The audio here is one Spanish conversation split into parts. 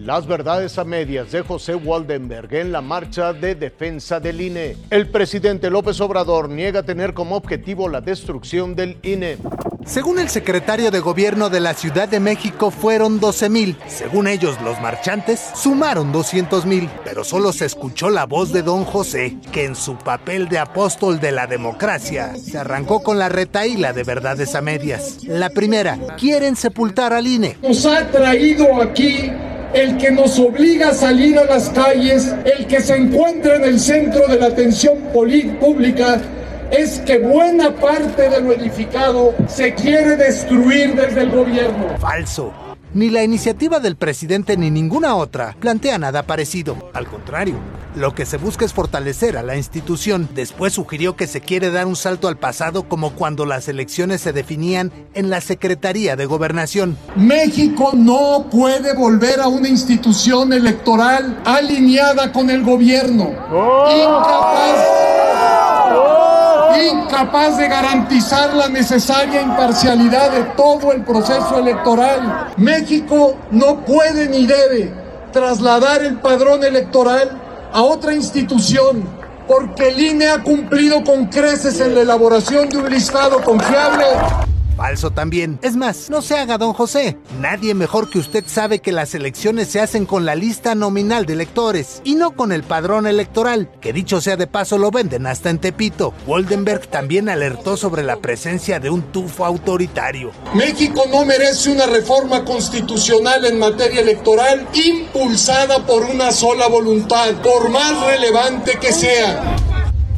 Las verdades a medias de José Waldenberg en la marcha de defensa del INE. El presidente López Obrador niega tener como objetivo la destrucción del INE. Según el secretario de gobierno de la Ciudad de México fueron 12 mil. Según ellos, los marchantes sumaron 200 mil. Pero solo se escuchó la voz de don José, que en su papel de apóstol de la democracia se arrancó con la retaíla de verdades a medias. La primera, quieren sepultar al INE. Nos ha traído aquí el que nos obliga a salir a las calles, el que se encuentra en el centro de la atención pública, es que buena parte de lo edificado se quiere destruir desde el gobierno. Falso. Ni la iniciativa del presidente ni ninguna otra plantea nada parecido. Al contrario, lo que se busca es fortalecer a la institución. Después sugirió que se quiere dar un salto al pasado como cuando las elecciones se definían en la Secretaría de Gobernación. México no puede volver a una institución electoral alineada con el gobierno. Incapaz incapaz de garantizar la necesaria imparcialidad de todo el proceso electoral. México no puede ni debe trasladar el padrón electoral a otra institución porque el INE ha cumplido con creces en la elaboración de un listado confiable Falso también. Es más, no se haga don José. Nadie mejor que usted sabe que las elecciones se hacen con la lista nominal de electores y no con el padrón electoral, que dicho sea de paso lo venden hasta en Tepito. Woldenberg también alertó sobre la presencia de un tufo autoritario. México no merece una reforma constitucional en materia electoral impulsada por una sola voluntad, por más relevante que sea.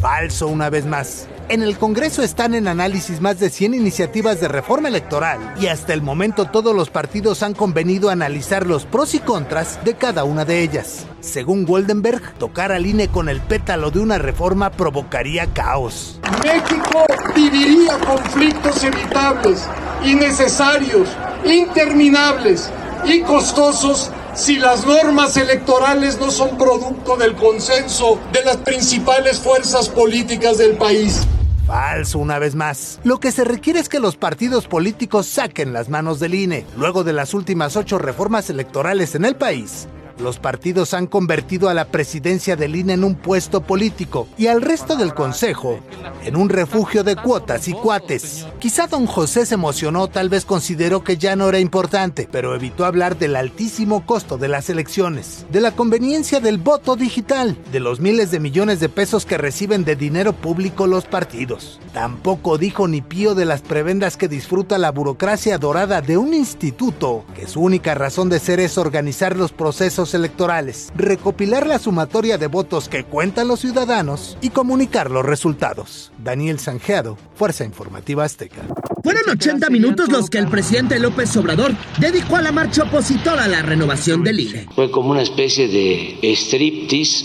Falso una vez más. En el Congreso están en análisis más de 100 iniciativas de reforma electoral y hasta el momento todos los partidos han convenido analizar los pros y contras de cada una de ellas. Según Goldenberg, tocar al INE con el pétalo de una reforma provocaría caos. México viviría conflictos evitables, innecesarios, interminables y costosos si las normas electorales no son producto del consenso de las principales fuerzas políticas del país. Falso una vez más. Lo que se requiere es que los partidos políticos saquen las manos del INE. Luego de las últimas ocho reformas electorales en el país, los partidos han convertido a la presidencia del INE en un puesto político y al resto del Consejo en un refugio de cuotas y cuates. Quizá don José se emocionó, tal vez consideró que ya no era importante, pero evitó hablar del altísimo costo de las elecciones, de la conveniencia del voto digital, de los miles de millones de pesos que reciben de dinero público los partidos. Tampoco dijo ni pío de las prebendas que disfruta la burocracia dorada de un instituto, que su única razón de ser es organizar los procesos electorales, recopilar la sumatoria de votos que cuentan los ciudadanos y comunicar los resultados. Daniel Sanjeado, Fuerza Informativa Azteca. Fueron 80 minutos los que el presidente López Obrador dedicó a la marcha opositora a la renovación del INE. Fue como una especie de striptease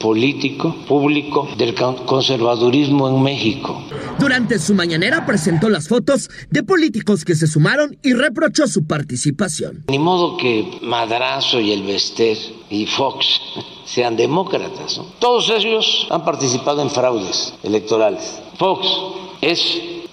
político, público del conservadurismo en México. Durante su mañanera presentó las fotos de políticos que se sumaron y reprochó su participación. Ni modo que Madrazo y el Vester y Fox sean demócratas. Todos ellos han participado en fraudes electorales. Fox es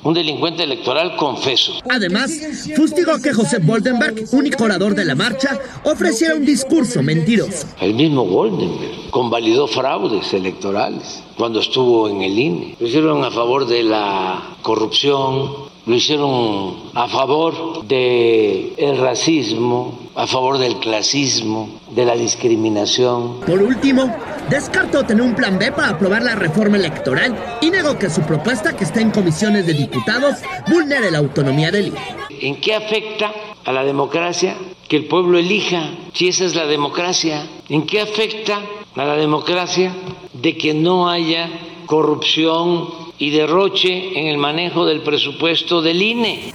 un delincuente electoral confeso. Además, fustigó que José Boldenberg, único orador de la marcha, ofreciera un discurso mentiroso. El mismo Boldenberg convalidó fraudes electorales cuando estuvo en el INE. Lo hicieron a favor de la corrupción, lo hicieron a favor del el racismo, a favor del clasismo, de la discriminación. Por último, descartó tener un plan B para aprobar la reforma electoral y negó que su propuesta, que está en comisiones de diputados, vulnere la autonomía del INE. ¿En qué afecta a la democracia que el pueblo elija si esa es la democracia? ¿En qué afecta a la democracia de que no haya corrupción y derroche en el manejo del presupuesto del INE.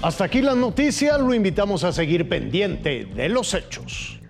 Hasta aquí la noticia, lo invitamos a seguir pendiente de los hechos.